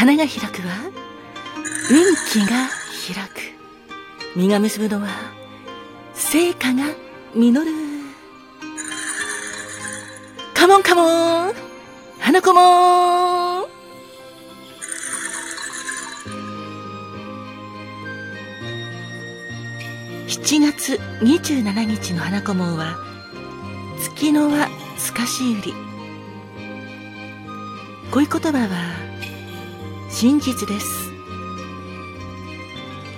花が開くは運気が開く。実が結ぶのは成果が実る。カモンカモン。花子も7月27日の花子門は月の輪透かし売り。恋言葉は真実です。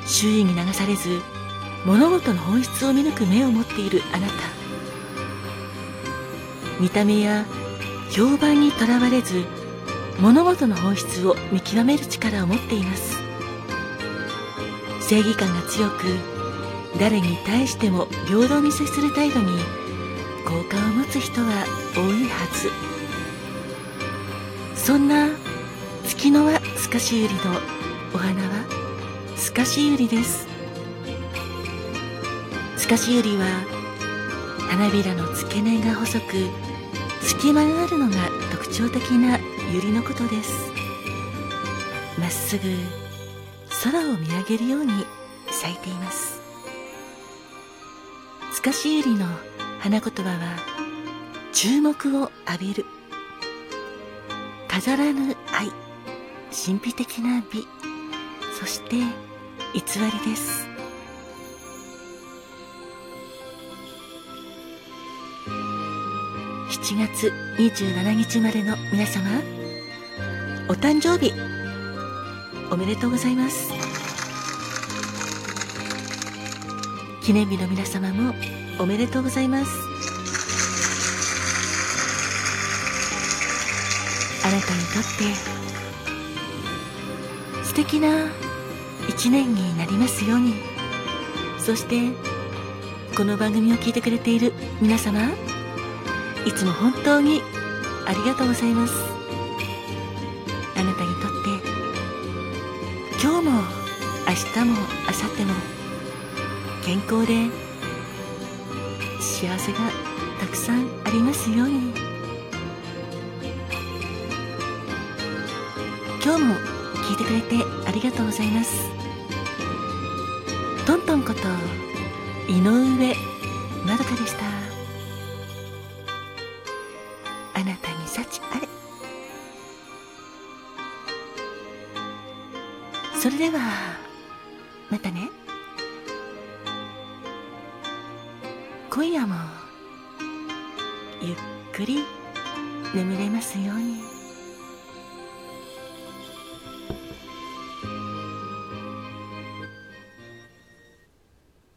周囲に流されず物事の本質を見抜く目を持っているあなた。見た目や評判にとらわれず物事の本質を見極める力を持っています。正義感が強く誰に対しても平等に接する態度に好感を持つ人は多いはず。そんな月の輪透かし売りのお花は透かし売りです。透かし売りは花びらの付け根が細く隙間があるのが特徴的な百合のことです。まっすぐ空を見上げるように咲いています。透かし百合の花言葉は注目を浴びる。飾らぬ愛。神秘的な美。そして偽りです。7月27日までの皆様お誕生日おめでとうございます。記念日の皆様もおめでとうございます。あなたにとって素敵な一年になりますように。そしてこの番組を聞いてくれている皆様いつも本当にありがとうございます。あなたにとって今日も明日も明後日も健康で幸せがたくさんありますように。今日も聞いてくれてありがとうございます。トントンこと井上まどかでした。あなたに幸あれ。それではまたね。今夜もゆっくり眠れますように。